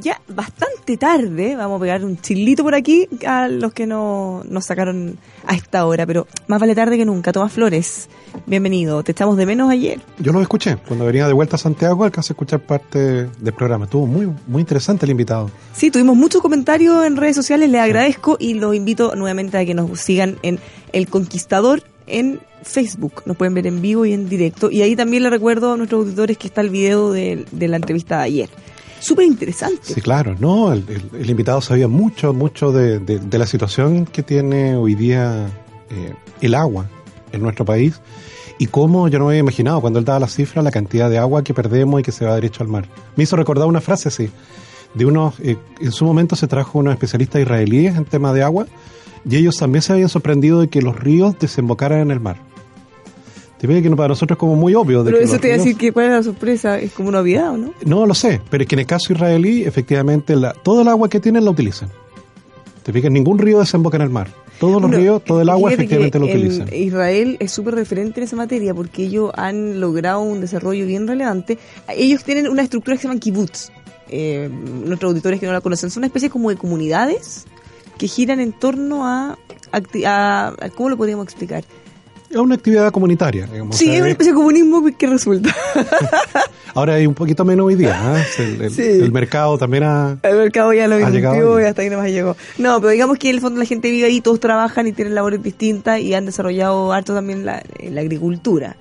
Ya bastante tarde. Vamos a pegar un chilito por aquí a los que no, nos sacaron a esta hora, pero más vale tarde que nunca. Tomás Flores, bienvenido. Te echamos de menos ayer. Yo lo escuché. Cuando venía de vuelta a Santiago, alcancé a escuchar parte del programa. Estuvo muy, muy interesante el invitado. Sí, tuvimos muchos comentarios en redes sociales. Les agradezco y los invito nuevamente a que nos sigan en El Conquistador en Facebook. Nos pueden ver en vivo y en directo. Y ahí también le recuerdo a nuestros auditores que está el video de, de la entrevista de ayer súper interesante. Sí, claro, ¿no? El, invitado sabía mucho, mucho de, la situación que tiene hoy día eh, el agua en nuestro país y cómo yo no me había imaginado cuando él daba la cifra la cantidad de agua que perdemos y que se va derecho al mar. Me hizo recordar una frase así, de unos, eh, en su momento se trajo unos especialistas israelíes en tema de agua y ellos también se habían sorprendido de que los ríos desembocaran en el mar. Te que para nosotros es como muy obvio. pero eso te iba a decir que cuál es la sorpresa, es como una obviedad, ¿no? No lo sé, pero es que en el caso israelí, efectivamente, la, todo el agua que tienen la utilizan. Te fijas, ningún río desemboca en el mar. Todos los ríos, todo el agua efectivamente lo utilizan. Israel es súper referente en esa materia porque ellos han logrado un desarrollo bien relevante. Ellos tienen una estructura que se llama kibbutz. Eh, nuestros auditores que no la conocen, son una especie como de comunidades que giran en torno a, a ¿cómo lo podríamos explicar? Es una actividad comunitaria. Digamos, sí, es una especie de comunismo que resulta. Ahora hay un poquito menos hoy día. ¿eh? El, mercado también ha. El mercado ya lo llegado y hasta ahí nomás llegó. No, pero digamos que en el fondo la gente vive ahí, todos trabajan y tienen labores distintas y han desarrollado harto también la, la agricultura.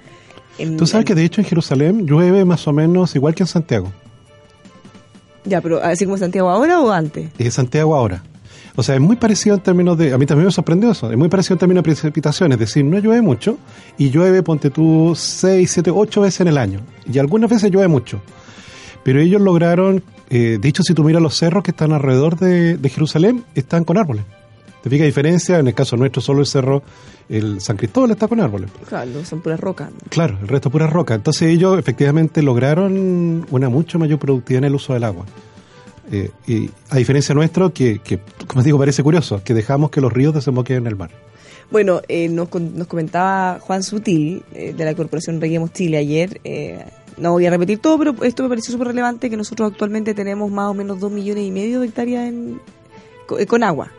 Tú sabes que de hecho en Jerusalén llueve más o menos igual que en Santiago. Ya, pero así como Santiago ahora o antes? Es Santiago ahora. O sea, es muy parecido en términos de. A mí también me sorprendió eso. Es muy parecido en términos de precipitaciones. Es decir, no llueve mucho y llueve, ponte tú, 6, 7, 8 veces en el año. Y algunas veces llueve mucho. Pero ellos lograron. Eh, de hecho, si tú miras los cerros que están alrededor de, Jerusalén, están con árboles. ¿Te fijas diferencia? En el caso nuestro, solo el cerro, el San Cristóbal está con árboles. Claro, son puras rocas. Claro, el resto es pura roca. Entonces ellos efectivamente lograron una mucho mayor productividad en el uso del agua. Eh, y a diferencia nuestro, que, que, como digo, parece curioso, que dejamos que los ríos desemboquen en el mar. Bueno, eh, nos, nos, comentaba Juan Sutil, eh, de la Corporación Reguemos Chile, ayer, no voy a repetir todo, pero esto me pareció súper relevante, que nosotros actualmente tenemos más o menos dos millones y medio de hectáreas en, con agua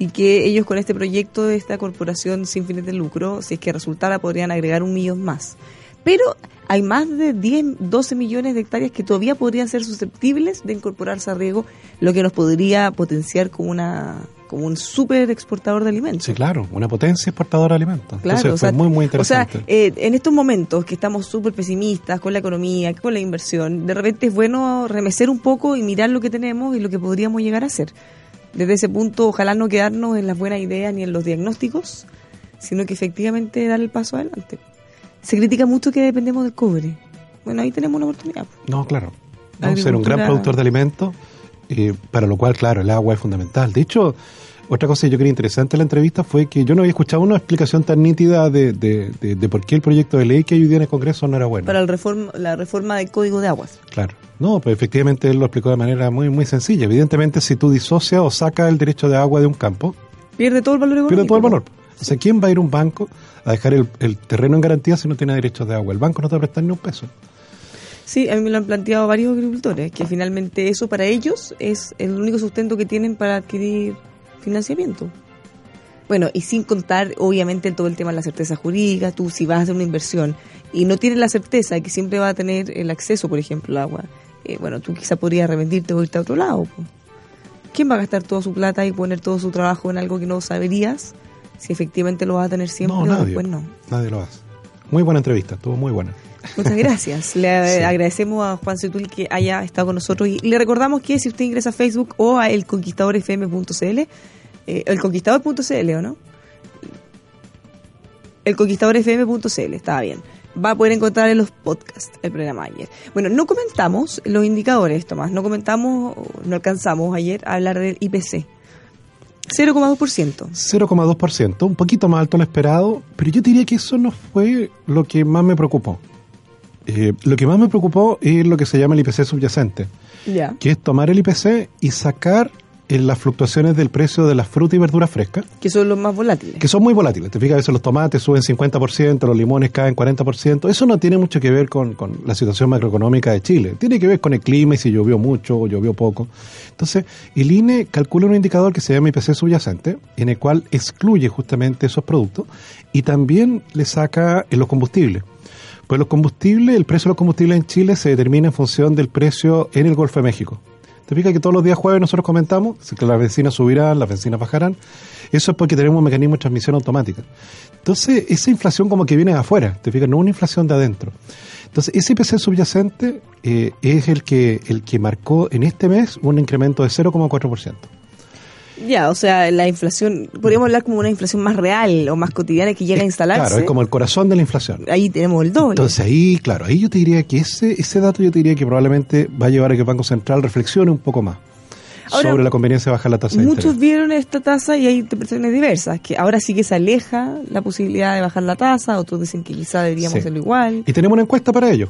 y que ellos con este proyecto de esta corporación sin fines de lucro, si es que resultara, podrían agregar un millón más. Pero hay más de 10, 12 millones de hectáreas que todavía podrían ser susceptibles de incorporarse a riego, lo que nos podría potenciar como una como un súper exportador de alimentos. Sí, claro, una potencia exportadora de alimentos. Claro, Entonces, muy, muy interesante. O sea, eh, en estos momentos que estamos súper pesimistas con la economía, con la inversión, de repente es bueno remecer un poco y mirar lo que tenemos y lo que podríamos llegar a hacer. Desde ese punto, ojalá no quedarnos en las buenas ideas ni en los diagnósticos, sino que efectivamente dar el paso adelante. Se critica mucho que dependemos del cobre. Bueno, ahí tenemos una oportunidad. No, claro. Ser un gran productor de alimentos, eh, para lo cual, claro, el agua es fundamental. De hecho, otra cosa que yo quería interesante en la entrevista fue que yo no había escuchado una explicación tan nítida de, de, por qué el proyecto de ley que hay hoy día en el Congreso no era bueno. Para el reforma, la reforma del Código de Aguas. Claro. No, pues efectivamente él lo explicó de manera muy muy sencilla. Evidentemente, si tú disocias o sacas el derecho de agua de un campo... Pierde todo el valor económico. Pierde todo el valor. O sea, ¿quién va a ir a un banco a dejar el, terreno en garantía si no tiene derechos de agua? El banco no te va a prestar ni un peso. Sí, a mí me lo han planteado varios agricultores, que finalmente eso para ellos es el único sustento que tienen para adquirir financiamiento. Bueno, y sin contar, obviamente, todo el tema de la certeza jurídica, tú si vas a hacer una inversión y no tienes la certeza de que siempre va a tener el acceso, por ejemplo, al agua, eh, bueno, tú quizá podrías arrepentirte o irte a otro lado. ¿Quién va a gastar toda su plata y poner todo su trabajo en algo que no saberías si efectivamente lo vas a tener siempre no, nadie, no. Nadie lo hace. Muy buena entrevista, estuvo muy buena. Muchas gracias. Le agradecemos a Juan Cetul que haya estado con nosotros y le recordamos que si usted ingresa a Facebook o a elconquistadorfm.cl, eh, elconquistador.cl o no, elconquistadorfm.cl, estaba bien. Va a poder encontrar en los podcasts el programa ayer. Bueno, no comentamos los indicadores, Tomás, no comentamos, no alcanzamos ayer a hablar del IPC. 0,2%. 0,2%, un poquito más alto de lo esperado, pero yo diría que eso no fue lo que más me preocupó. Eh, lo que más me preocupó es lo que se llama el IPC subyacente, Ya. que es tomar el IPC y sacar en las fluctuaciones del precio de las frutas y verduras frescas, Que son los más volátiles. que son muy volátiles. Te fijas, a veces los tomates suben 50%, los limones caen 40%. Eso no tiene mucho que ver con, con la situación macroeconómica de Chile. Tiene que ver con el clima y si llovió mucho o llovió poco. Entonces, el INE calcula un indicador que se llama IPC subyacente, en el cual excluye justamente esos productos y también le saca en los combustibles. Pues los combustibles, el precio de los combustibles en Chile se determina en función del precio en el Golfo de México. ¿Te fijas que todos los días jueves nosotros comentamos que las bencinas subirán, las bencinas bajarán? Eso es porque tenemos un mecanismo de transmisión automática. Entonces, esa inflación como que viene de afuera, ¿te fijas? No una inflación de adentro. Entonces, ese IPC subyacente eh, es el que, el que marcó en este mes un incremento de 0,4%. Ya, o sea, la inflación, podríamos hablar como una inflación más real o más cotidiana que llega a instalarse. Claro, es como el corazón de la inflación. Ahí tenemos el doble. Entonces ahí, claro, ahí yo te diría que ese, ese dato yo te diría que probablemente va a llevar a que el Banco Central reflexione un poco más Ahora, sobre la conveniencia de bajar la tasa de Muchos interés. vieron esta tasa y hay interpretaciones diversas, que ahora sí que se aleja la posibilidad de bajar la tasa, otros dicen que quizá deberíamos Sí. hacerlo igual. Y tenemos una encuesta para ello.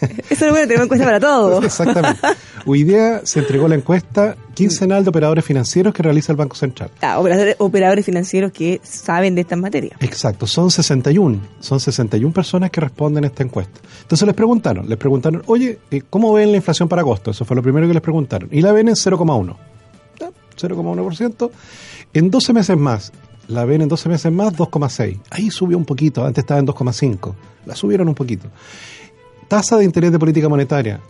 Eso es bueno, tenemos en cuenta para todo. Exactamente. Hoy día se entregó la encuesta quincenal de operadores financieros que realiza el Banco Central. Ah, operadores, operadores financieros que saben de estas materias. Exacto, son 61, son 61 personas que responden a esta encuesta. Entonces les preguntaron, les preguntaron, oye, eh, ¿cómo ven la inflación para agosto? Eso fue lo primero que les preguntaron. Y la ven en 0,1. Ya, 0,1%. En 12 meses más, la ven en 12 meses más 2,6. Ahí subió un poquito, antes estaba en 2,5. La subieron un poquito. Tasa de interés de política monetaria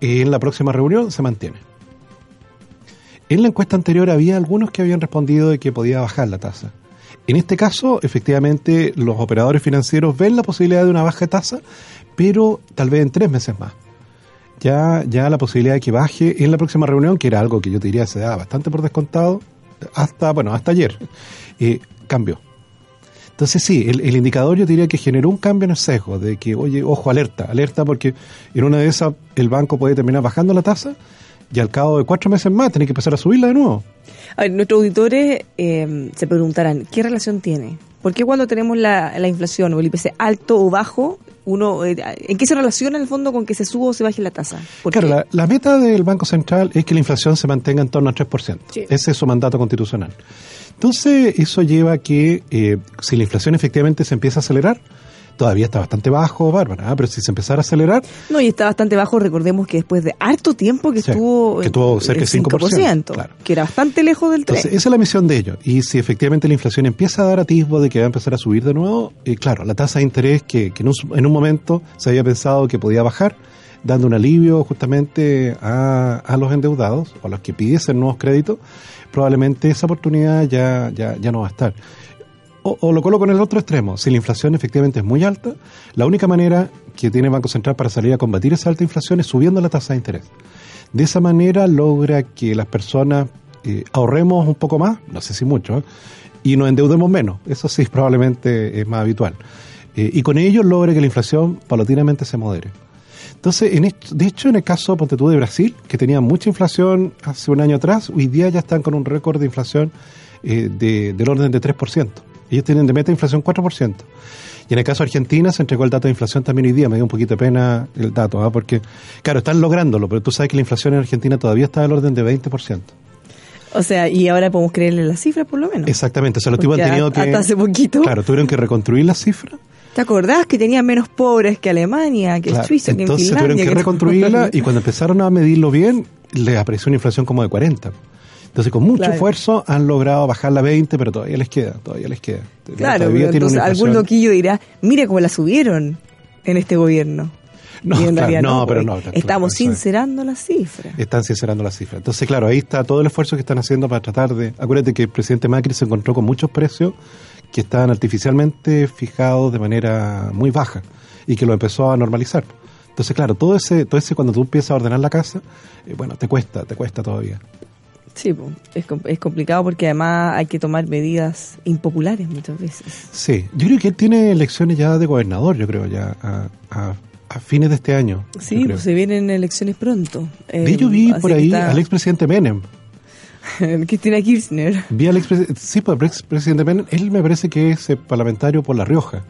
en la próxima reunión se mantiene. En la encuesta anterior había algunos que habían respondido de que podía bajar la tasa. En este caso, efectivamente, los operadores financieros ven la posibilidad de una baja tasa, pero tal vez en tres meses más. Ya, ya la posibilidad de que baje en la próxima reunión, que era algo que yo te diría se da bastante por descontado, hasta, bueno, hasta ayer, eh, cambió. Entonces sí, el, el indicador yo diría que generó un cambio en el sesgo, de que, oye, ojo, alerta, alerta porque en una de esas el banco puede terminar bajando la tasa y al cabo de cuatro meses más tiene que empezar a subirla de nuevo. A ver, nuestros auditores eh, se preguntarán, ¿qué relación tiene? ¿Por qué cuando tenemos la, la inflación o el IPC alto o bajo, uno, eh, ¿en qué se relaciona en el fondo con que se suba o se baje la tasa? ¿Por Claro, la meta del Banco Central es que la inflación se mantenga en torno al 3%. Sí. Ese es su mandato constitucional. Entonces, eso lleva a que eh, si la inflación efectivamente se empieza a acelerar, todavía está bastante bajo, Bárbara, ¿ah? pero si se empezara a acelerar, No, y está bastante bajo. Recordemos que después de harto tiempo que Sí, estuvo, que estuvo eh, cerca el del 5%, claro. que era bastante lejos del Entonces, 3. esa es la misión de ellos. Y si efectivamente la inflación empieza a dar atisbo de que va a empezar a subir de nuevo, eh, claro, la tasa de interés que, que en, un, en un momento se había pensado que podía bajar, dando un alivio justamente a, a los endeudados o a los que pidiesen nuevos créditos, probablemente esa oportunidad ya, ya, ya no va a estar. O, lo coloco en el otro extremo. Si la inflación efectivamente es muy alta, la única manera que tiene el Banco Central para salir a combatir esa alta inflación es subiendo la tasa de interés. De esa manera logra que las personas eh, ahorremos un poco más, no sé si mucho, y nos endeudemos menos. Eso sí, probablemente es más habitual. Eh, y con ello logra que la inflación paulatinamente se modere. Entonces, en esto- de hecho, en el caso, ponte tú, de Brasil, que tenía mucha inflación hace un año atrás, hoy día ya están con un récord de inflación eh, de- del orden de 3%. Ellos tienen de meta inflación 4%. Y en el caso de Argentina se entregó el dato de inflación también hoy día, me dio un poquito de pena el dato, ¿ah? porque, claro, están lográndolo, pero tú sabes que la inflación en Argentina todavía está del orden de 20%. O sea, y ahora podemos creerle las cifras por lo menos. Exactamente, o sea, los tipos han tenido hasta que... hace poquito. Claro, tuvieron que reconstruir las cifras. ¿Te acordás que tenía menos pobres que Alemania, que Claro, Suiza, que entonces Finlandia? tuvieron que que- reconstruirla y cuando empezaron a medirlo bien, les apareció una inflación como de 40. Entonces, con mucho Claro. esfuerzo han logrado bajarla a 20, pero todavía les queda, todavía les queda. Claro, pero entonces algún loquillo dirá, mire cómo la subieron en este gobierno. No, claro, realidad no, pero no. Estamos eso es. sincerando las cifras. Están sincerando las cifras. Entonces, claro, ahí está todo el esfuerzo que están haciendo para tratar de... Acuérdate que el presidente Macri se encontró con muchos precios que estaban artificialmente fijados de manera muy baja y que lo empezó a normalizar. Entonces, claro, todo ese, todo ese cuando tú empiezas a ordenar la casa, eh, bueno, te cuesta, te cuesta todavía. Sí, es, es complicado porque además hay que tomar medidas impopulares muchas veces. Sí, yo creo que él tiene elecciones ya de gobernador, yo creo, ya a, a- a fines de este año. yo Sí, pues se vienen elecciones pronto. De Eh, hecho, vi así por ahí está al expresidente Menem. Cristina Kirchner. Vi al expresidente, sí, pues el expresidente Menem, él me parece que es eh, parlamentario por La Rioja.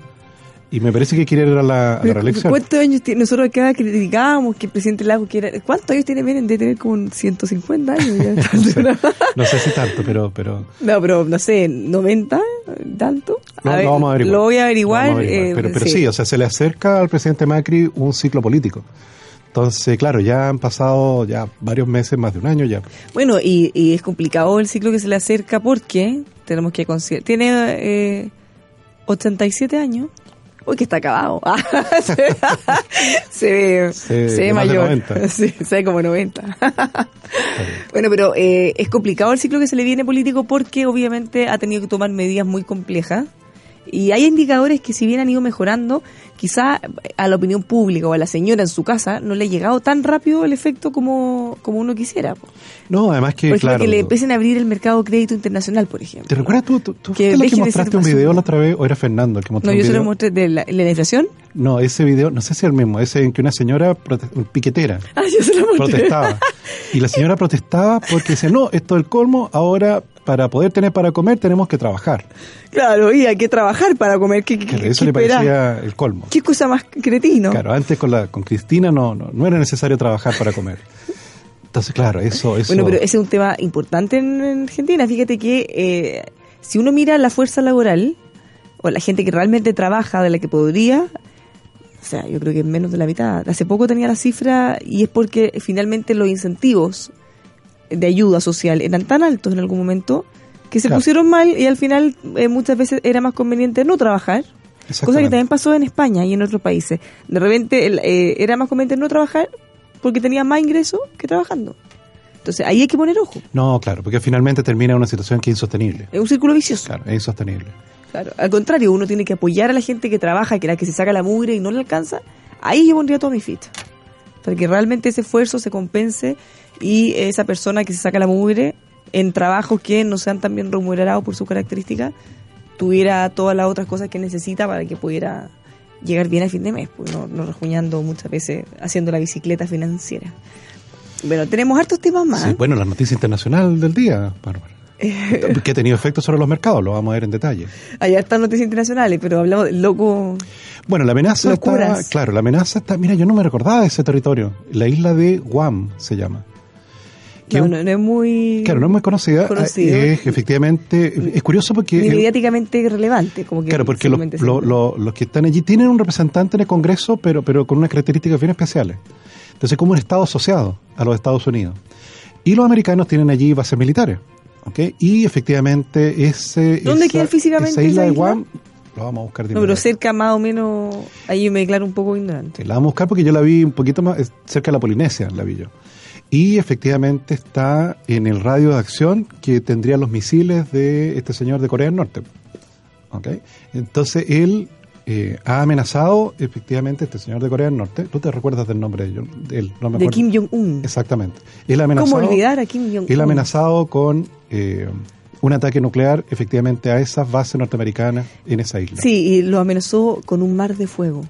Y me parece que quiere ir a la, a la reelección. ¿Cuántos años tiene? Nosotros acá criticábamos que el presidente Lago quiera. ¿Cuántos años tiene Menem? De tener como 150 años ya. No sé, no si tanto, pero, pero No, pero no sé, 90, tanto. ver, lo vamos a averiguar. Lo voy a averiguar. A eh, pero, pero sí. o sea, se le acerca al presidente Macri un ciclo político. Entonces, claro, ya han pasado ya varios meses, más de un año ya. Bueno, y, y es complicado el ciclo que se le acerca porque tenemos que considerar. Tiene eh, 87 años. Uy, que está acabado. se, ve- se ve, Se- se ve más de mayor. 90. Sí, se ve como 90. bueno, pero eh, es complicado el ciclo que se le viene político porque obviamente ha tenido que tomar medidas muy complejas. Y hay indicadores que si bien han ido mejorando, quizá a la opinión pública o a la señora en su casa no le ha llegado tan rápido el efecto como, como uno quisiera. po. No, además que, Por ejemplo, claro. que le empiecen a abrir el mercado de crédito internacional, por ejemplo. ¿Te recuerdas tú? ¿Tú, tú Que la que mostraste un video la otra vez? ¿O era Fernando el que mostró No, un yo se lo mostré de la, la inflación. No, ese video, no sé si es el mismo, ese en que una señora piquetera Ah, yo se lo mostré. protestaba. Y la señora protestaba porque decía, no, esto es el colmo, ahora para poder tener para comer tenemos que trabajar. Claro, y hay que trabajar para comer. ¿Qué, eso le parecía el colmo. ¿Qué cosa más cretino? Claro, antes con la con Cristina no, no, no era necesario trabajar para comer. Entonces, claro, eso, eso. Bueno, pero ese es un tema importante en, en Argentina. Fíjate que eh, si uno mira la fuerza laboral, o la gente que realmente trabaja, de la que podría, o sea, yo creo que es menos de la mitad. Hace poco tenía la cifra y es porque finalmente los incentivos de ayuda social eran tan altos en algún momento que se Claro. pusieron mal y al final eh, muchas veces era más conveniente no trabajar. Cosa que también pasó en España y en otros países. De repente el, eh, era más conveniente no trabajar porque tenía más ingresos que trabajando. Entonces ahí hay que poner ojo. No, claro, porque finalmente termina en una situación que es insostenible. Es un círculo vicioso. Claro, es insostenible. Claro. Al contrario, uno tiene que apoyar a la gente que trabaja, que la que se saca la mugre y no le alcanza. Ahí yo pondría toda mi ficha. Para que realmente ese esfuerzo se compense y esa persona que se saca la mugre en trabajos que no sean tan bien remunerados por su característica, tuviera todas las otras cosas que necesita para que pudiera llegar bien a fin de mes, pues no, no rejuñando muchas veces haciendo la bicicleta financiera. Bueno, tenemos hartos temas más. Sí, bueno, la noticia internacional del día, Bárbara. que ha tenido efecto sobre los mercados, lo vamos a ver en detalle. Hay hartas noticias internacionales, pero hablamos del loco. Bueno, la amenaza está, claro, la amenaza está, mira, yo no me recordaba de ese territorio, la isla de Guam se llama. No, no, es muy. Claro, no es muy conocida, Conocido. es efectivamente, es curioso porque... ni mediáticamente relevante. Como que Claro, porque los, lo- los que están allí tienen un representante en el Congreso, pero, pero con unas características bien especiales. Entonces, como un Estado asociado a los Estados Unidos. Y los americanos tienen allí bases militares. ¿ok? Y efectivamente, ese, ¿Dónde esa, queda físicamente esa isla esa de? Guam, lo vamos a buscar de No, pero cerca más o menos. Ahí me declaro un poco ignorante. La vamos a buscar porque yo la vi un poquito más es cerca de la Polinesia, la vi yo. Y efectivamente está en el radio de acción que tendría los misiles de este señor de Corea del Norte. ¿Ok? Entonces él eh, ha amenazado efectivamente este señor de Corea del Norte. ¿Tú te recuerdas del nombre de él? No me De. Kim Jong-un. Exactamente. Él ha amenazado, ¿Cómo olvidar a Kim Jong-un? él ha amenazado con eh, un ataque nuclear efectivamente a esas bases norteamericanas en esa isla. Sí, y lo amenazó con un mar de fuego.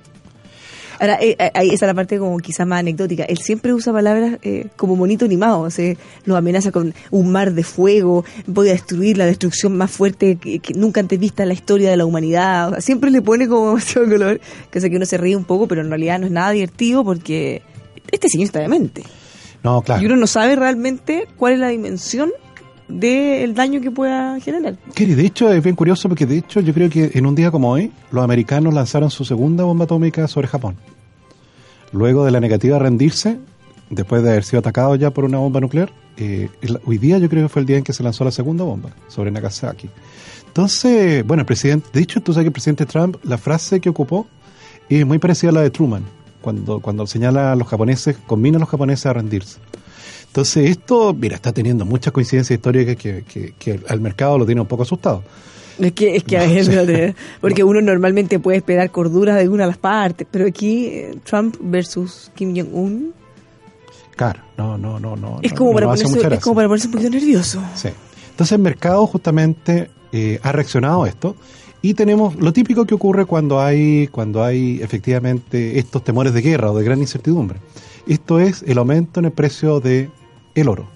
Ahora, eh, eh, ahí esa es la parte como quizá más anecdótica. Él siempre usa palabras eh, como monito animado. O sea, lo amenaza con un mar de fuego, voy a destruir la destrucción más fuerte que, que nunca antes vista en la historia de la humanidad. O sea, siempre le pone como demasiado color, que sé que uno se ríe un poco, pero en realidad no es nada divertido porque este señor está demente. No, claro. Y uno no sabe realmente cuál es la dimensión del daño que pueda generar. Kerry, de hecho es bien curioso porque de hecho yo creo que en un día como hoy los americanos lanzaron su segunda bomba atómica sobre Japón. Luego de la negativa a rendirse, después de haber sido atacado ya por una bomba nuclear, eh, hoy día yo creo que fue el día en que se lanzó la segunda bomba sobre Nagasaki. Entonces, bueno, el presidente, de hecho tú sabes que el presidente Trump, la frase que ocupó es muy parecida a la de Truman, cuando, cuando señala a los japoneses, combina a los japoneses a rendirse. Entonces esto, mira, está teniendo muchas coincidencias históricas que, que- que al mercado lo tiene un poco asustado. Es que, es que a ver, porque uno normalmente puede esperar cordura de una de las partes, pero aquí eh, Trump versus Kim Jong-un Claro, no, no, no, no. es, no- como no para hace ponerse, mucha es gracia. como para ponerse un poquito nervioso. Sí. Entonces el mercado justamente eh, ha reaccionado a esto y tenemos lo típico que ocurre cuando hay cuando hay efectivamente estos temores de guerra o de gran incertidumbre. Esto es el aumento en el precio de el oro.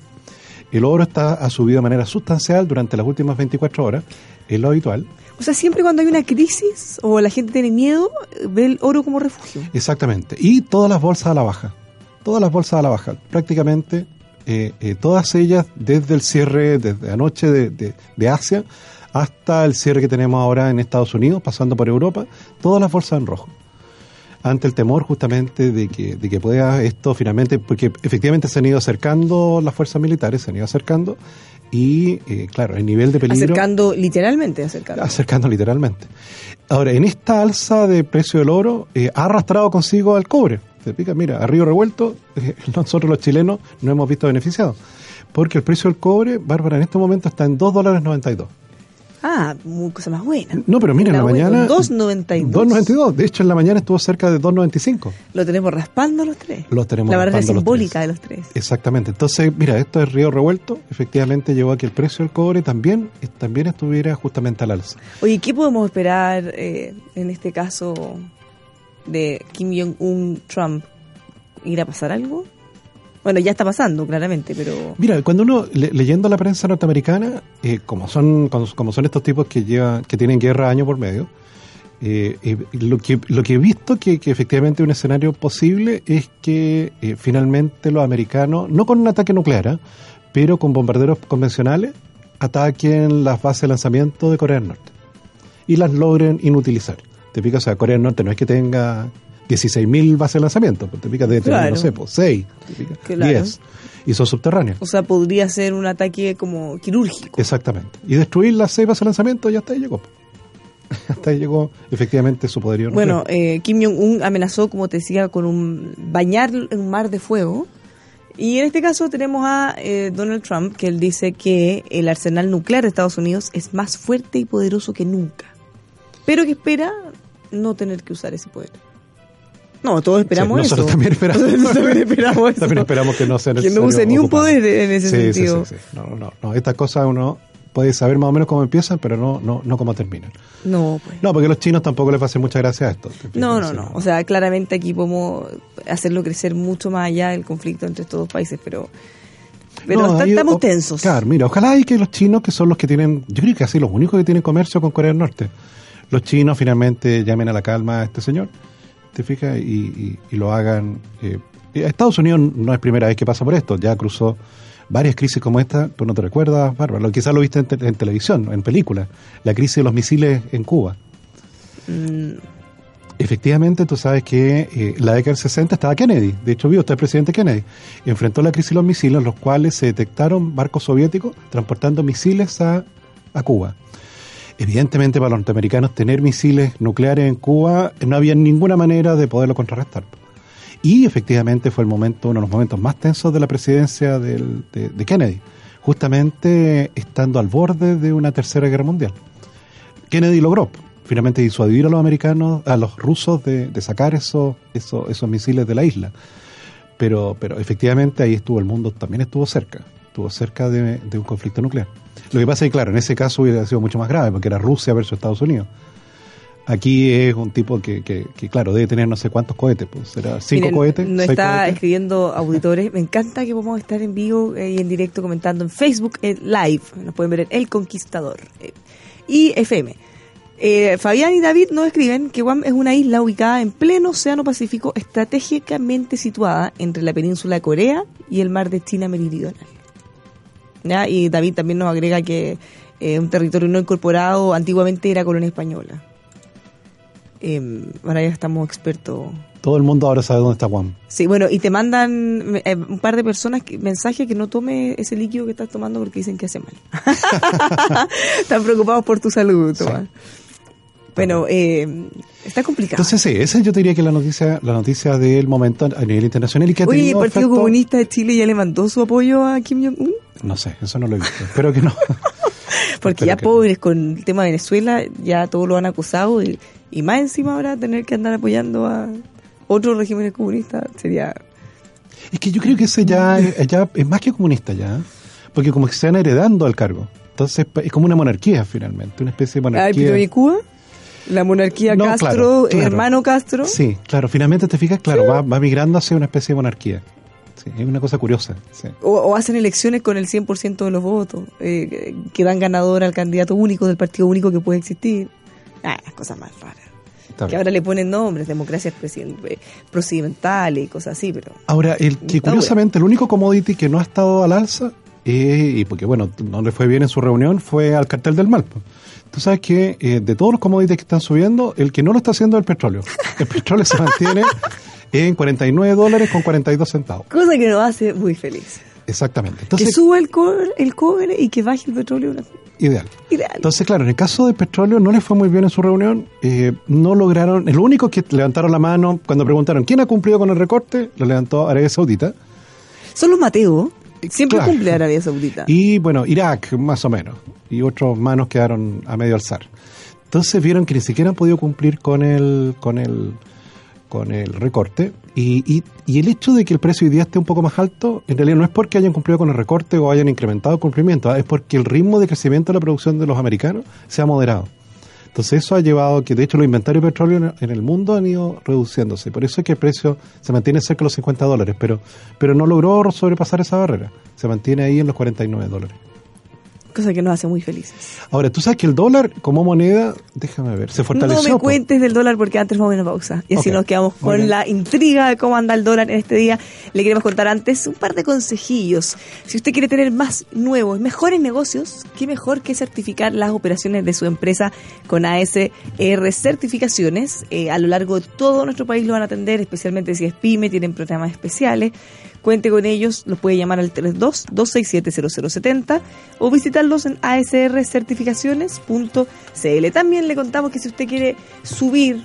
El oro está ha subido de manera sustancial durante las últimas 24 horas, es lo habitual. O sea, siempre cuando hay una crisis o la gente tiene miedo, ve el oro como refugio. Exactamente. Y todas las bolsas a la baja. Todas las bolsas a la baja. Prácticamente eh, eh, todas ellas desde el cierre, desde anoche de, de- de Asia hasta el cierre que tenemos ahora en Estados Unidos, pasando por Europa, todas las bolsas en rojo. Ante el temor justamente de que, de que pueda esto finalmente, porque efectivamente se han ido acercando las fuerzas militares, se han ido acercando y eh, claro, el nivel de peligro Acercando, literalmente acercando. acercando literalmente. Ahora, en esta alza de precio del oro, eh, ha arrastrado consigo al cobre. Se pica, mira, a río revuelto, eh, nosotros los chilenos no hemos visto beneficiados. Porque el precio del cobre, Bárbara, en este momento está en 2 dólares 92. Ah, cosa más buena. No, pero mira, en la mañana... 2.92. 2.92. De hecho, en la mañana estuvo cerca de 2.95. Lo tenemos raspando los tres. Los tenemos La barrera los simbólica tres. de los tres. Exactamente. Entonces, mira, esto es río revuelto. Efectivamente llevó a que el precio del cobre también, también estuviera justamente al alza. Oye, ¿qué podemos esperar eh, en este caso de Kim Jong-un Trump? ¿Irá a pasar algo? Bueno, ya está pasando, claramente, pero... Mira, cuando uno le- leyendo la prensa norteamericana, eh, como son como, son estos tipos que llevan que tienen guerra año por medio, eh, eh, lo que lo que he visto que, que efectivamente un escenario posible es que eh, finalmente los americanos, no con un ataque nuclear, ¿ah? pero con bombarderos convencionales, ataquen las bases de lanzamiento de Corea del Norte y las logren inutilizar. Te pica, o sea, Corea del Norte no es que tenga 16.000 bases de lanzamiento, pues te pica de tener, Claro. no sé, pues 6, te pica, Claro. 10, y son subterráneos. O sea, podría ser un ataque como quirúrgico. Exactamente. Y destruir las seis bases de lanzamiento, ya hasta ahí llegó. Hasta ahí llegó efectivamente su poderío. Bueno, eh, Kim Jong-un amenazó, como te decía, con un bañar en un mar de fuego. Y en este caso tenemos a eh, Donald Trump, que él dice que el arsenal nuclear de Estados Unidos es más fuerte y poderoso que nunca. Pero que espera no tener que usar ese poder. No, todos esperamos Sí, eso. también esperamos. Nosotros también esperamos eso. También esperamos que no sea Que no use ni un poder en ese Sí, sentido. sí, sí. No, no, no. Estas cosas uno puede saber más o menos cómo empiezan, pero no, no, no cómo terminan. No, pues. No, porque a los chinos tampoco les va a hacer mucha gracia a esto. No, no, no. O sea, claramente aquí podemos hacerlo crecer mucho más allá del conflicto entre estos dos países, pero, pero No, ahí, estamos tensos. Claro, mira, ojalá y que los chinos, que son los que tienen, yo creo que así los únicos que tienen comercio con Corea del Norte, los chinos finalmente llamen a la calma a este señor, ¿te fijas? Y, y- y lo hagan. eh, eh, Estados Unidos no es primera vez que pasa por esto, ya cruzó varias crisis como esta, tú no te recuerdas, Bárbara, quizás lo viste en, te- en televisión, en películas, la crisis de los misiles en Cuba. Mm, Efectivamente, tú sabes que eh, la década del 60 estaba Kennedy. De hecho, vio usted el presidente Kennedy. Enfrentó la crisis de los misiles, los cuales se detectaron barcos soviéticos transportando misiles a, a Cuba. Evidentemente, para los norteamericanos, tener misiles nucleares en Cuba no había ninguna manera de poderlo contrarrestar. Y efectivamente fue el momento, uno de los momentos más tensos de la presidencia de, de Kennedy, justamente estando al borde de una tercera guerra mundial. Kennedy logró finalmente disuadir a los americanos, a los rusos de, de sacar esos, esos, esos misiles de la isla. Pero, pero efectivamente ahí estuvo el mundo, también estuvo cerca, estuvo cerca de, de un conflicto nuclear. Lo que pasa es que, claro, en ese caso hubiera sido mucho más grave, porque era Rusia versus Estados Unidos. Aquí es un tipo que, que, que, claro, debe tener no sé cuántos cohetes, pues será cinco miren, cohetes. Seis está cohetes. escribiendo auditores. Me encanta que podamos estar en vivo eh, y en directo comentando en Facebook eh, Live. Nos pueden ver en El Conquistador. eh, y FM. Eh, Fabián y David nos escriben que Guam es una isla ubicada en pleno Océano Pacífico, estratégicamente situada entre la península de Corea y el mar de China Meridional. ¿Ya? Y David también nos agrega que eh, un territorio no incorporado antiguamente era colonia española. Eh, ahora ya estamos expertos. Todo el mundo ahora sabe dónde está Guam. Sí, bueno, y te mandan eh, un par de personas que, mensajes que no tome ese líquido que estás tomando porque dicen que hace mal. Están preocupados por tu salud, Tomás. Bueno, eh, está complicado. Entonces sí, esa yo te diría que es la noticia, la noticia del momento a nivel internacional y que ha Oye, ¿el Partido efecto- Comunista de Chile ya le mandó su apoyo a Kim Jong-un? No sé, eso no lo he visto. Espero que no. Porque ya pobres con el tema de Venezuela, ya todos lo han acusado y, y más encima ahora tener que andar apoyando a otros regímenes comunistas sería... Es que yo creo que ese ya, es- ya es más que comunista ya, porque como que se van heredando al cargo. Entonces es como una monarquía finalmente, una especie de monarquía. pero ¿y Cuba? La monarquía No, Castro, claro, claro. hermano Castro. Sí, claro, finalmente te fijas, claro, va, va migrando hacia una especie de monarquía. Sí, es una cosa curiosa. Sí. O, o hacen elecciones con el 100% de los votos, eh, que dan ganador al candidato único del partido único que puede existir. Ah, las cosas más raras. Que ahora le ponen nombres, democracias eh, procedimentales y cosas así, pero... Ahora, el que curiosamente el único commodity que no ha estado al alza, eh, y porque bueno, no le fue bien en su reunión, fue al cartel del mal. Tú sabes que eh, de todos los commodities que están subiendo, el que no lo está haciendo es el petróleo. El petróleo se mantiene en 49 dólares con 42 centavos. Cosa que nos hace muy felices. Exactamente. que suba el cobre, el cobre y que baje el petróleo. ideal. Ideal. Entonces, claro, en el caso del petróleo no les fue muy bien en su reunión. eh, no lograron. El único que levantaron la mano cuando preguntaron quién ha cumplido con el recorte, lo levantó Arabia Saudita. Son los Mateo. Siempre Claro. cumple Arabia Saudita. Y bueno, Irak, más o menos. Y otros manos quedaron a medio alzar. Entonces vieron que ni siquiera han podido cumplir con el, con el, con el recorte. Y, y, el hecho de que el precio hoy día esté un poco más alto, en realidad no es porque hayan cumplido con el recorte o hayan incrementado el cumplimiento, ¿ah? es porque el ritmo de crecimiento de la producción de los americanos se ha moderado. Entonces eso ha llevado que de hecho los inventarios de petróleo en el mundo han ido reduciéndose. Por eso es que el precio se mantiene cerca de los 50 dólares, pero, pero no logró sobrepasar esa barrera. Se mantiene ahí en los 49 dólares. Cosa que nos hace muy felices. Ahora, tú sabes que el dólar como moneda, déjame ver, se fortaleció. No me cuentes del dólar porque antes vamos a una pausa. Y así nos quedamos con la intriga de cómo anda el dólar en este día. Le queremos contar antes un par de consejillos. Si usted quiere tener más nuevos, mejores negocios, qué mejor que certificar las operaciones de su empresa con ASR Certificaciones. Eh, a lo largo de todo nuestro país lo van a atender, especialmente si es pyme, tienen programas especiales. Cuente con ellos, los puede llamar al 32-267-0070 o visitarlos en asrcertificaciones.cl. También le contamos que si usted quiere subir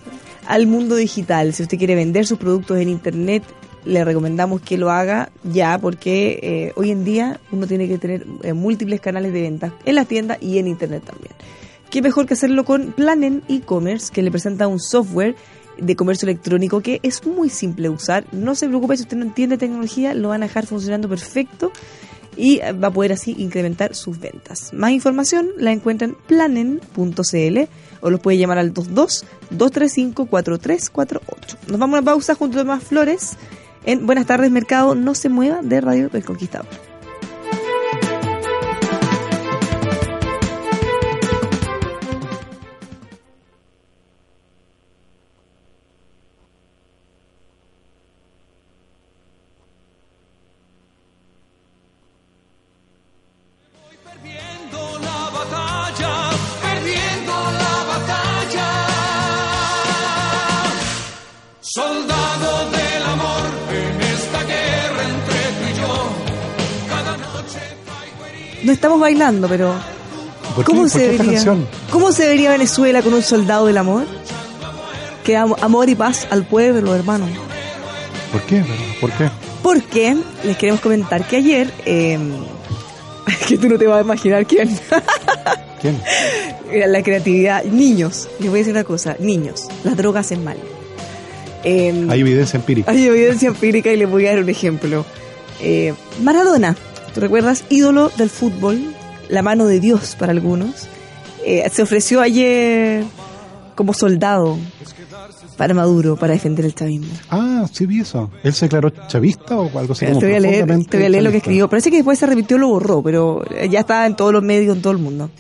al mundo digital, si usted quiere vender sus productos en Internet, le recomendamos que lo haga ya porque eh, hoy en día uno tiene que tener eh, múltiples canales de venta en las tiendas y en Internet también. Qué mejor que hacerlo con Planen e-commerce, que le presenta un software de comercio electrónico que es muy simple de usar. No se preocupe si usted no entiende tecnología, lo van a dejar funcionando perfecto y va a poder así incrementar sus ventas. Más información la encuentra en planen.cl o los puede llamar al 22 235 4348. Nos vamos a una pausa junto a más flores en Buenas tardes Mercado, no se mueva de Radio El Conquistador. Pero ¿Por qué, ¿cómo por se qué vería? canción? ¿Cómo se vería Venezuela con un soldado del amor? Que am- amor y paz al pueblo, hermano. ¿Por qué? ¿Por qué? Porque les queremos comentar que ayer, eh, que tú no te vas a imaginar quién, ¿Quién? La creatividad, niños, les voy a decir una cosa, niños, las drogas hacen mal. Eh, Hay evidencia empírica. hay evidencia empírica y les voy a dar un ejemplo. Eh, Maradona, ¿tú recuerdas? Ídolo del fútbol, la mano de Dios para algunos. Eh, se ofreció ayer como soldado para Maduro, para defender el chavismo. Ah, sí vi eso. ¿Él se declaró chavista o algo así? te voy a leer, te voy a leer lo que escribió. Parece que después se repitió, lo borró, pero ya está en todos los medios, en todo el mundo.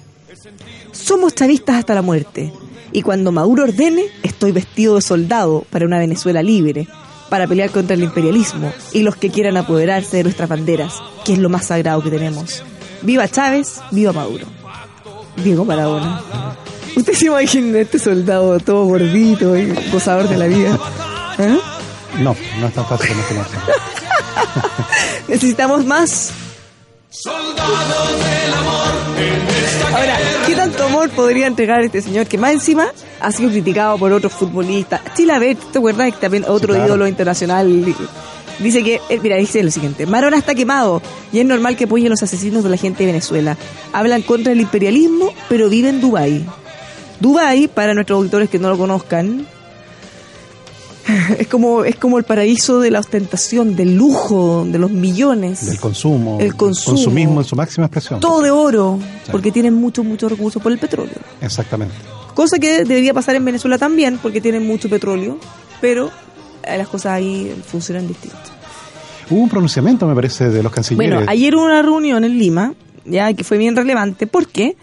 Somos chavistas hasta la muerte. Y cuando Maduro ordene, estoy vestido de soldado para una Venezuela libre, para pelear contra el imperialismo y los que quieran apoderarse de nuestras banderas, que es lo más sagrado que tenemos. Viva Chávez, viva Maduro. Diego Maradona. Usted se imagina este soldado todo gordito y gozador de la vida. ¿Eh? No, no es tan fácil como imaginan. Necesitamos más Soldado del amor en esta Ahora, ¿qué tanto amor podría entregar este señor que más encima ha sido criticado por otros futbolistas? Chilaver, ¿te acuerdas? Que también otro claro. ídolo internacional Dice que, eh, mira, dice lo siguiente, Marona está quemado y es normal que apoye a los asesinos de la gente de Venezuela. Hablan contra el imperialismo, pero vive en Dubái. Dubái, para nuestros auditores que no lo conozcan, es como, es como el paraíso de la ostentación, del lujo, de los millones. Del consumo. El consumo. Consumismo en su máxima expresión. Todo de oro, Sí. porque tienen muchos, muchos recursos por el petróleo. Exactamente. Cosa que debería pasar en Venezuela también, porque tienen mucho petróleo, pero las cosas ahí funcionan distinto. Hubo un pronunciamiento, me parece, de los cancilleres. Bueno, ayer hubo una reunión en Lima, ya que fue bien relevante, porque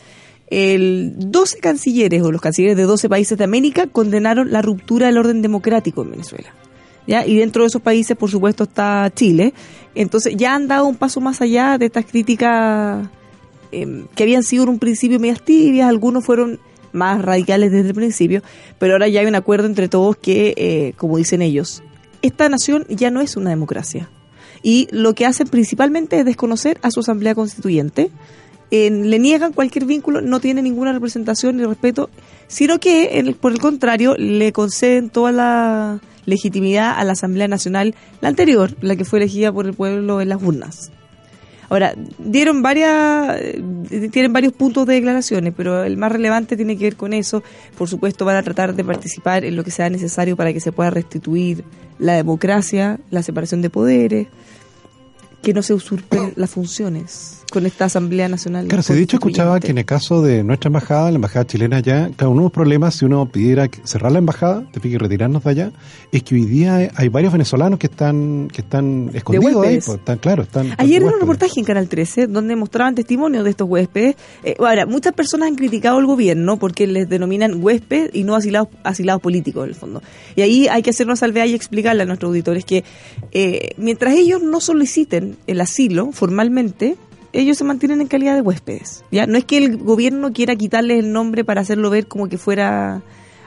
el 12 cancilleres o los cancilleres de 12 países de América condenaron la ruptura del orden democrático en Venezuela. ¿ya? Y dentro de esos países, por supuesto, está Chile. Entonces ya han dado un paso más allá de estas críticas eh, que habían sido en un principio medias tibias, algunos fueron más radicales desde el principio, pero ahora ya hay un acuerdo entre todos que, eh, como dicen ellos, esta nación ya no es una democracia. Y lo que hacen principalmente es desconocer a su asamblea constituyente, eh, le niegan cualquier vínculo, no tiene ninguna representación ni respeto, sino que, el- por el contrario, le conceden toda la legitimidad a la Asamblea Nacional, la anterior, la que fue elegida por el pueblo en las urnas. Ahora, dieron varias, eh, tienen varios puntos de declaraciones, pero el más relevante tiene que ver con eso. Por supuesto, van a tratar de participar en lo que sea necesario para que se pueda restituir la democracia, la separación de poderes, que no se usurpen las funciones con esta Asamblea Nacional. Claro, se de hecho escuchaba que en el caso de nuestra embajada, la embajada chilena allá, claro, uno de los problemas si uno pidiera que- cerrar la embajada, te y retirarnos de allá, es que hoy día hay varios venezolanos que están que están escondidos ahí, pues, están, claro, están Ayer era un reportaje en Canal 13 donde mostraban testimonios de estos huéspedes. Eh, ahora, muchas personas han criticado al gobierno porque les denominan huéspedes y no asilados, asilados políticos, en el fondo. Y ahí hay que hacer una salvedad y explicarle a nuestros auditores que eh, mientras ellos no soliciten el asilo formalmente, ellos se mantienen en calidad de huéspedes. ¿ya? No es que el gobierno quiera quitarles el nombre para hacerlo ver como que fuera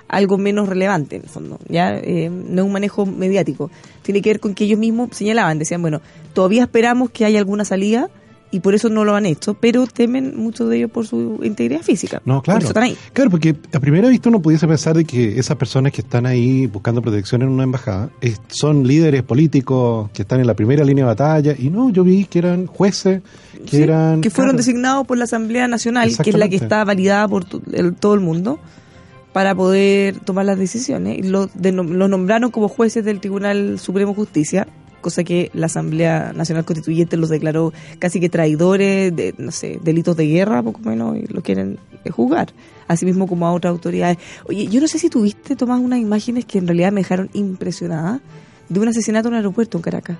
algo menos relevante, en el fondo. ¿ya? Eh, no es un manejo mediático. Tiene que ver con que ellos mismos señalaban, decían, bueno, todavía esperamos que haya alguna salida y por eso no lo han hecho, pero temen muchos de ellos por su integridad física. No, Por claro. eso están ahí. Claro, porque a primera vista uno pudiese pensar de que esas personas que están ahí buscando protección en una embajada es- son líderes políticos que están en la primera línea de batalla y no, yo vi que eran jueces, que Sí, eran... que fueron claro, designados por la Asamblea Nacional, que es la que está validada por el- todo el mundo, para poder tomar las decisiones. Y los denom- los nombraron como jueces del Tribunal Supremo de Justicia, cosa que la Asamblea Nacional Constituyente los declaró casi que traidores, de, no sé, delitos de guerra, poco menos, y los quieren eh, juzgar. Asimismo como a otras autoridades. Oye, yo no sé si tuviste, Tomás, unas imágenes que en realidad me dejaron impresionada de un asesinato en un aeropuerto en Caracas.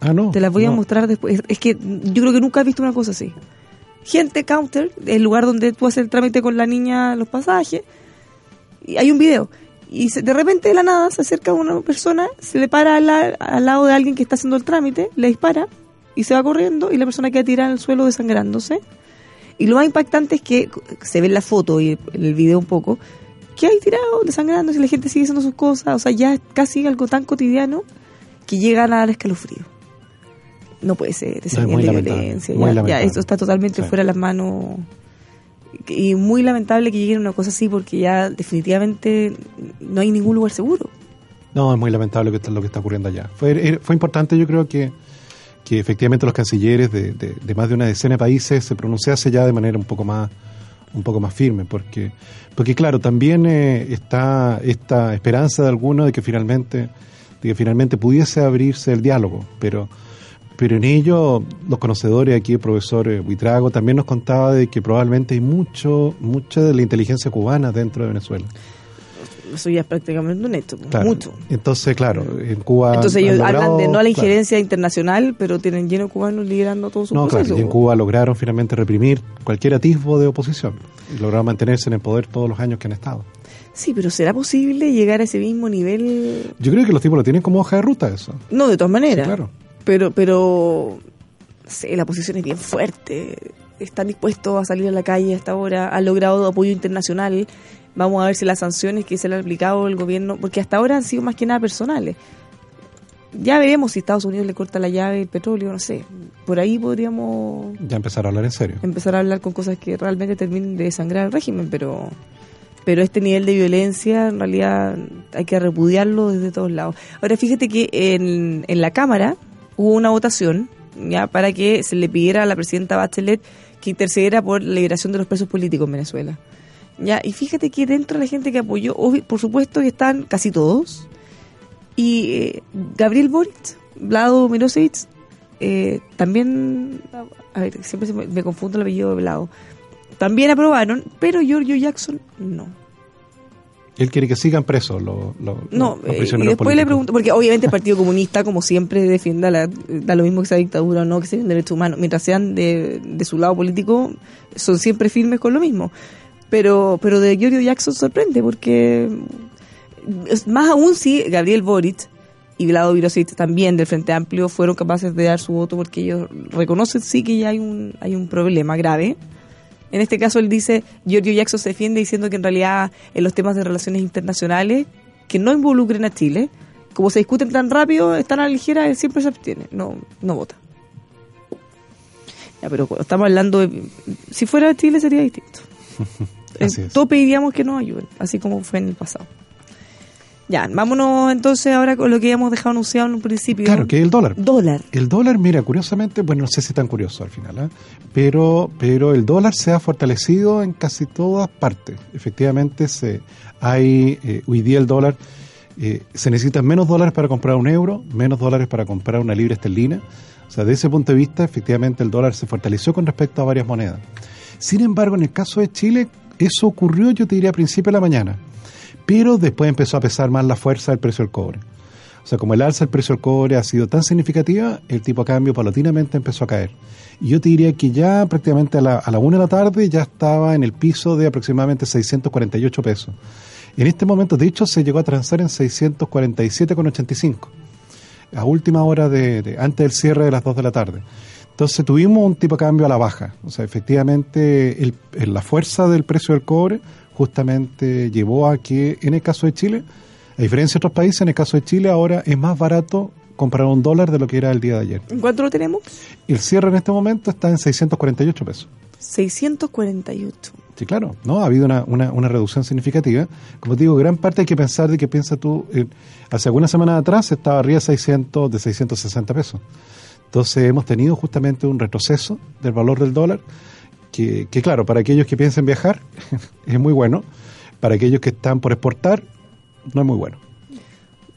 Ah, no. Te las voy a mostrar después. Es que yo creo que nunca he visto una cosa así. Gente counter, el lugar donde tú haces el trámite con la niña, los pasajes, y hay un video. Y se- de repente de la nada se acerca una persona, se le para al, al lado de alguien que está haciendo el trámite, le dispara y se va corriendo y la persona queda tirada en el suelo desangrándose. Y lo más impactante es que se ve en la foto y en el video un poco, que hay tirado desangrándose y la gente sigue haciendo sus cosas. O sea, ya es casi algo tan cotidiano que llegan a dar escalofrío. No puede ser ese No, nivel de violencia. Ya, ya, esto está totalmente Sí. fuera de las manos. Y muy lamentable que lleguen a una cosa así porque ya definitivamente no hay ningún lugar seguro. No, es muy lamentable lo que está, lo que está ocurriendo allá. Fue, era- fue importante, yo creo que, que efectivamente los cancilleres de, de- de más de una decena de países se pronunciase ya de manera un poco más un poco más firme, porque porque claro, también eh, está esta esperanza de algunos de que finalmente de que finalmente pudiese abrirse el diálogo, pero pero en ello los conocedores aquí el profesor eh, Buitrago también nos contaba de que probablemente hay mucho mucha de la inteligencia cubana dentro de Venezuela. Eso ya es prácticamente un hecho, Claro. mucho. Entonces, claro, en Cuba Entonces ellos logrado- hablan de no a la claro. injerencia internacional, pero tienen lleno cubanos liderando todo su No, proceso. claro, y en Cuba lograron finalmente reprimir cualquier atisbo de oposición y lograron mantenerse en el poder todos los años que han estado. Sí, pero ¿será posible llegar a ese mismo nivel? Yo creo que los tipos lo tienen como hoja de ruta eso. No, de todas maneras. Sí, claro. Pero, pero, sé, la posición es bien fuerte. Están dispuestos a salir a la calle hasta ahora. Han logrado apoyo internacional. Vamos a ver si las sanciones que se le ha aplicado el gobierno, porque hasta ahora han sido más que nada personales. Ya veremos si Estados Unidos le corta la llave el petróleo, no sé. Por ahí podríamos Ya empezar a hablar en serio. empezar a hablar con cosas que realmente terminen de desangrar al régimen, pero pero este nivel de violencia en realidad hay que repudiarlo desde todos lados. Ahora fíjate que en, en la Cámara hubo una votación ya para que se le pidiera a la presidenta Bachelet que intercediera por la liberación de los presos políticos en Venezuela. Ya, y fíjate que dentro de la gente que apoyó, por supuesto que están casi todos, y eh, Gabriel Boric, Vlado Milosevic, eh, también, a ver, siempre se me, me confundo el apellido de Vlado, también aprobaron, pero Giorgio Jackson no. Él quiere que sigan presos los, los, No, los eh, y prisioneros después le pregunto, porque obviamente el Partido Comunista, como siempre, defienda la, da lo mismo que sea dictadura o no, que sea un derecho humano. Mientras sean de, de su lado político, son siempre firmes con lo mismo. Pero, pero de Giorgio Jackson sorprende, porque más aún si Gabriel Boric y Vlado Virosit también del Frente Amplio fueron capaces de dar su voto porque ellos reconocen sí que ya hay un, hay un problema grave. En este caso él dice, Giorgio Jackson se defiende diciendo que en realidad en los temas de relaciones internacionales que no involucren a Chile, como se discuten tan rápido, están a la ligera, él siempre se abstiene, no, no vota. Ya, pero cuando estamos hablando de... Si fuera Chile sería distinto. Así es. Todos pediríamos que nos ayuden, así como fue en el pasado. Ya, vámonos entonces ahora con lo que habíamos dejado anunciado en un principio. Claro, que es el dólar. Dólar. El dólar, mira, curiosamente, bueno, no sé si tan curioso al final, ¿ah? pero, pero el dólar se ha fortalecido en casi todas partes. Efectivamente, se, hay eh, hoy día el dólar, eh, se necesitan menos dólares para comprar un euro, menos dólares para comprar una libra esterlina. O sea, de ese punto de vista, efectivamente, el dólar se fortaleció con respecto a varias monedas. Sin embargo, en el caso de Chile, eso ocurrió, yo te diría, a principio de la mañana. Pero después empezó a pesar más la fuerza del precio del cobre. O sea, como el alza del precio del cobre ha sido tan significativa, el tipo de cambio paulatinamente empezó a caer. Y yo te diría que ya prácticamente a la, a la una de la tarde ya estaba en el piso de aproximadamente 648 pesos. En este momento, de hecho, se llegó a transar en 647,85 a última hora de, antes del cierre de las 2 de la tarde. Entonces tuvimos un tipo de cambio a la baja. O sea, efectivamente la fuerza del precio del cobre justamente llevó a que en el caso de Chile, a diferencia de otros países, en el caso de Chile ahora es más barato comprar un dólar de lo que era el día de ayer. ¿En cuánto lo tenemos? El cierre en este momento está en 648 pesos. 648. Sí, claro, ¿no? Ha habido una, una, una reducción significativa. Como te digo, gran parte hay que pensar de que piensa tú, eh, hace algunas semanas atrás estaba arriba de 600, de 660 pesos. Entonces hemos tenido justamente un retroceso del valor del dólar, que, claro, para aquellos que piensen viajar es muy bueno, para aquellos que están por exportar no es muy bueno.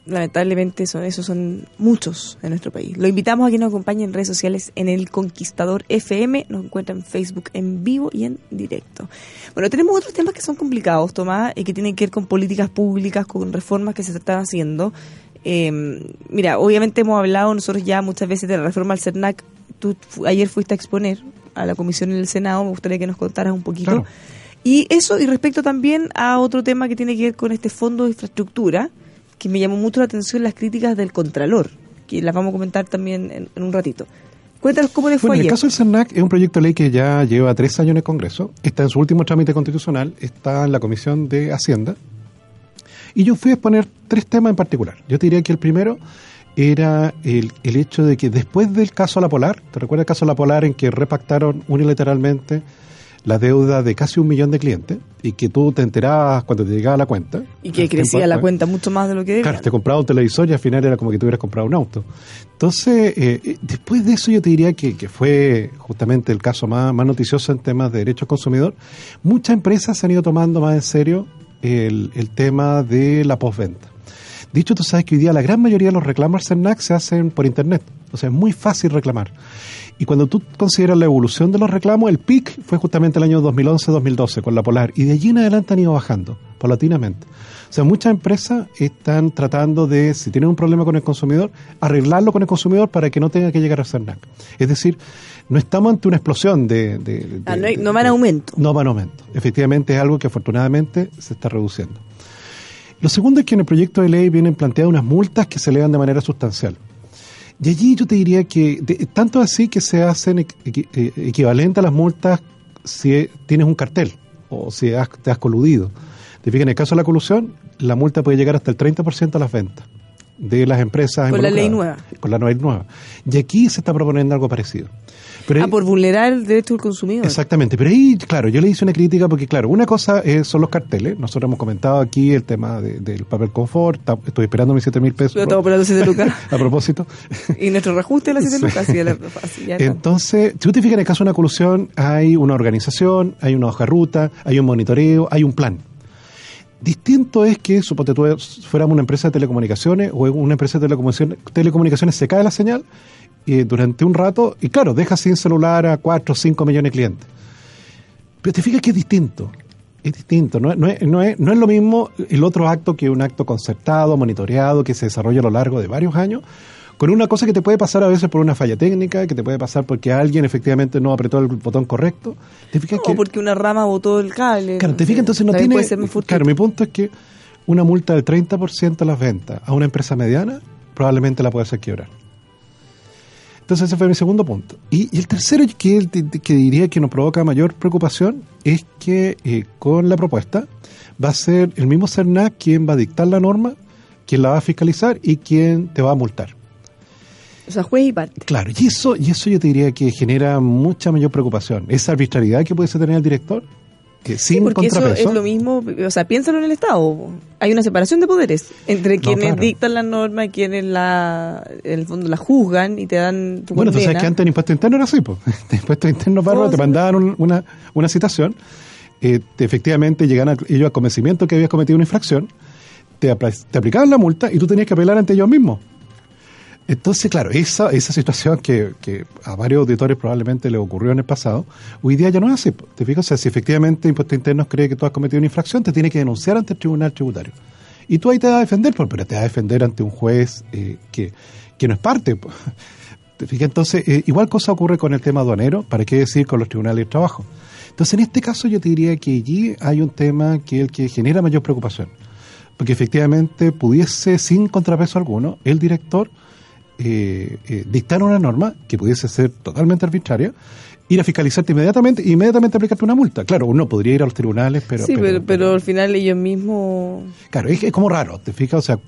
Lamentablemente son, esos son muchos en nuestro país. Lo invitamos a que nos acompañe en redes sociales en El Conquistador FM. Nos encuentra en Facebook en vivo y en directo. Bueno, tenemos otros temas que son complicados, Tomás, y que tienen que ver con políticas públicas, con reformas que se están haciendo. Eh, mira, obviamente hemos hablado nosotros ya muchas veces de la reforma al CERNAC. Tú ayer fuiste a exponer a la comisión en el Senado. Me gustaría que nos contaras un poquito. Claro. Y eso, y respecto también a otro tema que tiene que ver con este fondo de infraestructura, que me llamó mucho la atención las críticas del Contralor, que las vamos a comentar también en, en un ratito. Cuéntanos cómo le fue Bueno, en el ayer. caso del CERNAC es un proyecto de ley que ya lleva tres años en el Congreso, está en su último trámite constitucional, está en la Comisión de Hacienda, y yo fui a exponer tres temas en particular. Yo te diría que el primero era el, el hecho de que después del caso La Polar, ¿te recuerdas el caso La Polar en que repactaron unilateralmente la deuda de casi un millón de clientes y que tú te enterabas cuando te llegaba la cuenta? y que tiempo crecía la cuenta mucho más de lo que debía. Claro, te compraba un televisor y al final era como que te hubieras comprado un auto. Entonces, eh, eh, después de eso yo te diría que, que fue justamente el caso más, más noticioso en temas de derechos consumidor. Muchas empresas se han ido tomando más en serio el, el tema de la postventa. Dicho, tú sabes que hoy día la gran mayoría de los reclamos al CERNAC se hacen por Internet. O sea, es muy fácil reclamar. Y cuando tú consideras la evolución de los reclamos, el pic fue justamente el año 2011-2012 con la Polar. Y de allí en adelante han ido bajando, paulatinamente. O sea, muchas empresas están tratando de, si tienen un problema con el consumidor, arreglarlo con el consumidor para que no tenga que llegar a CERNAC. Es decir, no estamos ante una explosión de... de- de- Ah, no, hay- de- no van de- a aumento. no va en aumento. Efectivamente es algo que afortunadamente se está reduciendo. Lo segundo es que en el proyecto de ley vienen planteadas unas multas que se elevan de manera sustancial. Y allí yo te diría que, tanto así que se hacen equ- eh, equivalentes a las multas si tienes un cartel o si has- te has coludido. Te fijas, en el caso de la colusión, la multa puede llegar hasta el 30% a las ventas. De las empresas. Con la ley nueva. Con la ley nueva. Y aquí se está proponiendo algo parecido. Pero Ah, por vulnerar el derecho del consumidor. Exactamente, pero ahí, claro, yo le hice una crítica porque, claro, una cosa eh, son los carteles. Nosotros hemos comentado aquí el tema de- del papel confort. Estoy esperando mis 7 mil pesos. Yo estaba operando 7 lucas. a propósito. y nuestro reajuste de las 7 Sí. lucas. sí, la- así ya está. Entonces, si tú te fijas, en el caso de una colusión, hay una organización, hay una hoja ruta, hay un monitoreo, hay un plan. Distinto es que, suponte tú, fuéramos una empresa de telecomunicaciones o una empresa de telecomunicaciones, telecomunicaciones se cae la señal eh, durante un rato y, claro, deja sin celular a 4 o 5 millones de clientes. Pero te fijas que es distinto. Es distinto. No, no, es, no, es, no es lo mismo el otro acto que un acto concertado, monitoreado, que se desarrolla a lo largo de varios años, con una cosa que te puede pasar a veces por una falla técnica, que te puede pasar porque alguien efectivamente no apretó el botón correcto. ¿Te fijas No, que, porque una rama botó el cable. claro, te fijas entonces no tiene... claro, mi punto es que una multa del 30% de las ventas a una empresa mediana probablemente la puede hacer quebrar. Entonces ese fue mi segundo punto. Y, y el tercero que, que diría que nos provoca mayor preocupación es que eh, con la propuesta va a ser el mismo CERNAC quien va a dictar la norma, quien la va a fiscalizar y quien te va a multar. O sea, juez y parte. Claro, y eso, y eso yo te diría que genera mucha mayor preocupación. Esa arbitrariedad que pudiese tener el director, que Sí, sin porque eso contrapeso. es lo mismo, o sea, piénsalo en el Estado. Hay una separación de poderes entre quienes claro. dictan la norma y quienes la, en el fondo la juzgan y te dan tu Bueno, tú sabes que antes en impuesto interno era así, pues. Impuesto interno, bárbaro, te sí. mandaban un- una, una citación, eh, te- efectivamente llegan a, ellos a convencimiento que habías cometido una infracción, te, te aplicaban la multa y tú tenías que apelar ante ellos mismos. Entonces, claro, esa, esa situación que, que a varios auditores probablemente le ocurrió en el pasado, hoy día ya no es así. ¿Te fijas? O sea, si efectivamente Impuesto Interno cree que tú has cometido una infracción, te tiene que denunciar ante el Tribunal Tributario. Y tú ahí te vas a defender, pero te vas a defender ante un juez eh, que, que no es parte. ¿Te fijas? Entonces, eh, igual cosa ocurre con el tema aduanero, para qué decir con los tribunales de trabajo. Entonces, en este caso yo te diría que allí hay un tema que es el que genera mayor preocupación. Porque efectivamente pudiese, sin contrapeso alguno, el director eh, eh, dictar una norma que pudiese ser totalmente arbitraria, ir a fiscalizarte inmediatamente e inmediatamente aplicarte una multa. Claro, uno podría ir a los tribunales, pero... sí, pero, pero al final ellos mismos... Claro, es, es como raro, ¿te fijas? O sea,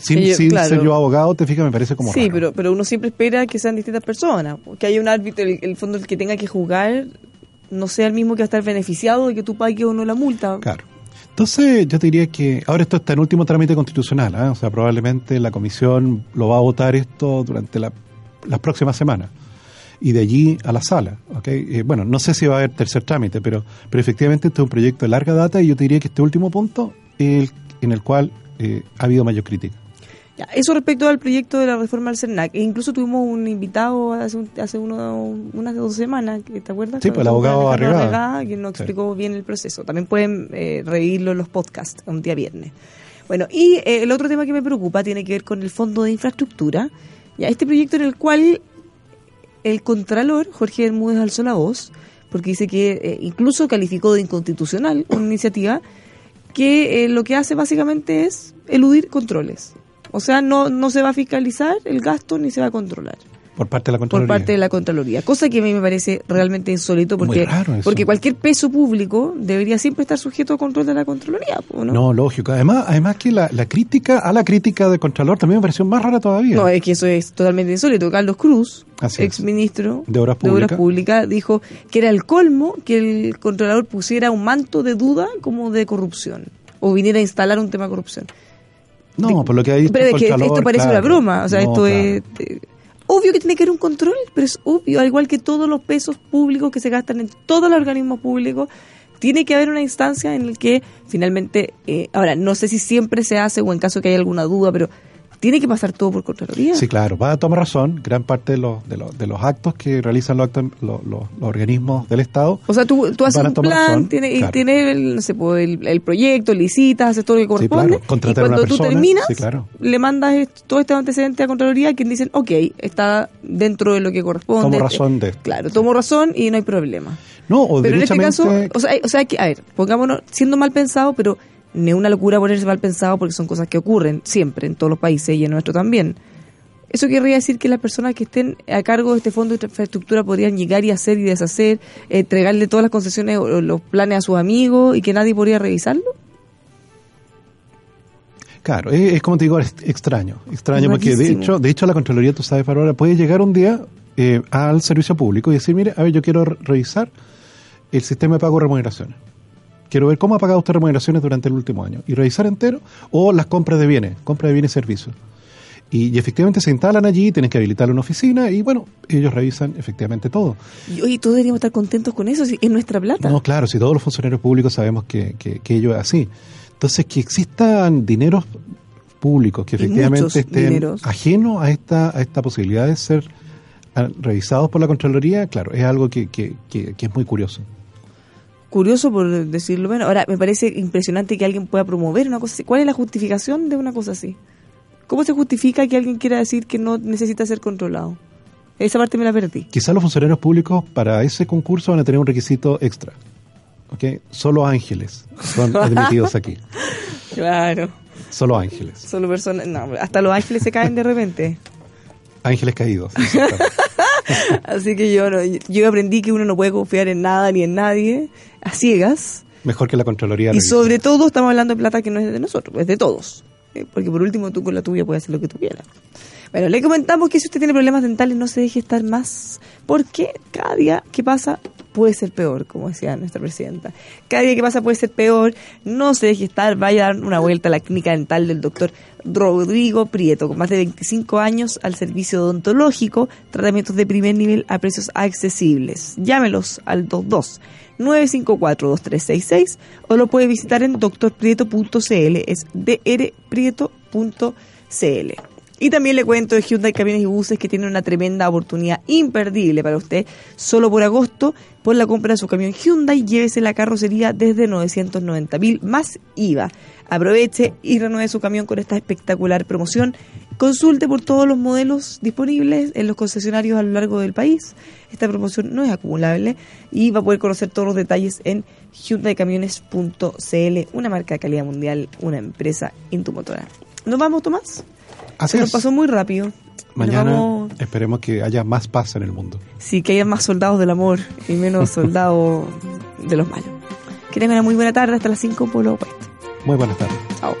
sin, Ellos- sin claro. ser yo abogado, ¿te fijas? Me parece como sí, raro. pero, pero uno siempre espera que sean distintas personas. Que haya un árbitro, el, el fondo el que tenga que juzgar, no sea el mismo que va a estar beneficiado de que tú pagues o no la multa. Claro. Entonces, yo diría que ahora esto está en último trámite constitucional, ¿ah? o sea, probablemente la comisión lo va a votar esto durante la- las próximas semanas y de allí a la sala. ¿ok? Eh, bueno, no sé si va a haber tercer trámite, pero, pero efectivamente este es un proyecto de larga data y yo diría que este último punto es el en el cual eh, ha habido mayor crítica. Ya, eso respecto al proyecto de la reforma del CERNAC. E incluso tuvimos un invitado hace, un- hace uno, unas dos semanas, ¿te acuerdas? Sí, pues, el abogado. Arregada, que nos Sí. explicó bien el proceso. También pueden eh, revivirlo en los podcasts un día viernes. Bueno, y eh, el otro tema que me preocupa tiene que ver con el Fondo de Infraestructura. Ya, este proyecto en el cual el Contralor, Jorge Bermúdez, alzó la voz, porque dice que eh, incluso calificó de inconstitucional una iniciativa que lo que hace básicamente es eludir controles. O sea, no, no se va a fiscalizar el gasto ni se va a controlar Por parte de la por Contraloría. parte de la Contraloría. Cosa que a mí me parece realmente insólito porque, porque cualquier peso público debería siempre estar sujeto a control de la Contraloría. ¿no? No, lógico. Además, además que la, la crítica a la crítica del Contralor también me pareció más rara todavía. No, es que eso es totalmente insólito. Carlos Cruz, Así ex ministro De Obras Públicas. Públicas, dijo que era el colmo que el controlador pusiera un manto de duda como de corrupción o viniera a instalar un tema de corrupción. No, por lo que ha dicho Pero es que Contralor, esto parece claro. una broma. O sea, No, esto claro. es. obvio que tiene que haber un control, pero es obvio, al igual que todos los pesos públicos que se gastan en todos los organismos públicos, tiene que haber una instancia en la que finalmente. eh, ahora, no sé si siempre se hace o en caso que haya alguna duda, pero tiene que pasar todo por Contraloría. Sí, claro, va a tomar razón. Gran parte de los, de los, de los actos que realizan los, actos- los, organismos del Estado. O sea, tú, tú haces un plan, tienes, claro. tienes el, no sé, pues, el, el proyecto, licitas, haces todo lo que Sí, corresponde. claro, contratar y cuando tú terminas, sí, claro. le mandas todo este antecedente a Contraloría, quien dicen, ok, está dentro de lo que corresponde. Tomo razón de esto. Claro, tomo razón y no hay problema. No, o pero en este caso, o sea, hay- o sea, que, a ver, pongámonos, siendo mal pensado, pero no es una locura ponerse mal pensado porque son cosas que ocurren siempre en todos los países y en nuestro también. Eso querría decir que las personas que estén a cargo de este fondo de infraestructura podrían llegar y hacer y deshacer, entregarle todas las concesiones o los planes a sus amigos y que nadie podría revisarlo. Claro, es, es como te digo, es extraño, extraño, porque de hecho, de hecho la Contraloría, tú sabes, Bárbara, puede llegar un día eh, al servicio público y decir, mire, a ver, yo quiero re- revisar el sistema de pago de remuneraciones. Quiero ver cómo ha pagado usted remuneraciones durante el último año y revisar entero o las compras de bienes, compras de bienes y servicios. Y, y efectivamente se instalan allí, tienes que habilitar una oficina y bueno, ellos revisan efectivamente todo. Y oye, todos deberíamos estar contentos con eso, si es nuestra plata. No, claro, si todos los funcionarios públicos sabemos que, que, que ello es así. Entonces, que existan dineros públicos que efectivamente estén dineros. ajenos a esta, a esta posibilidad de ser ah, revisados por la Contraloría, claro, es algo que, que, que, que es muy curioso. Curioso por decirlo menos. Ahora, me parece impresionante que alguien pueda promover una cosa así. ¿Cuál es la justificación de una cosa así? ¿Cómo se justifica que alguien quiera decir que no necesita ser controlado? Esa parte me la perdí. Quizás los funcionarios públicos para ese concurso van a tener un requisito extra. ¿ok? Solo ángeles son admitidos aquí. Claro. Solo ángeles. Solo personas. No, hasta los ángeles se caen de repente. Ángeles caídos. Así que yo, no, yo aprendí que uno no puede confiar en nada ni en nadie a ciegas. Mejor que la Contraloría. Y sobre todo estamos hablando de plata que no es de nosotros, es de todos. Eh, Porque por último tú con la tuya puedes hacer lo que tú quieras. Bueno, le comentamos que si usted tiene problemas dentales no se deje estar más, porque cada día que pasa puede ser peor, como decía nuestra presidenta. Cada día que pasa puede ser peor, no se deje estar, vaya a dar una vuelta a la clínica dental del doctor Rodrigo Prieto, con más de 25 años al servicio odontológico, tratamientos de primer nivel a precios accesibles. Llámelos al 22 954-2366 o lo puede visitar en drprieto.cl, es drprieto.cl. Y también le cuento de Hyundai Camiones y Buses que tiene una tremenda oportunidad imperdible para usted. Solo por agosto, por la compra de su camión Hyundai, llévese la carrocería desde 990 mil más IVA. Aproveche y renueve su camión con esta espectacular promoción. Consulte por todos los modelos disponibles en los concesionarios a lo largo del país. Esta promoción no es acumulable y va a poder conocer todos los detalles en hyundaicamiones.cl, una marca de calidad mundial, una empresa intumotora. ¿Nos vamos, Tomás? Así Se nos es. pasó muy rápido. Mañana vamos- esperemos que haya más paz en el mundo. Sí, que haya más soldados del amor y menos soldados de los malos. Que tengan una muy buena tarde hasta las 5 por lo opuesto. Muy buenas tardes. Chao.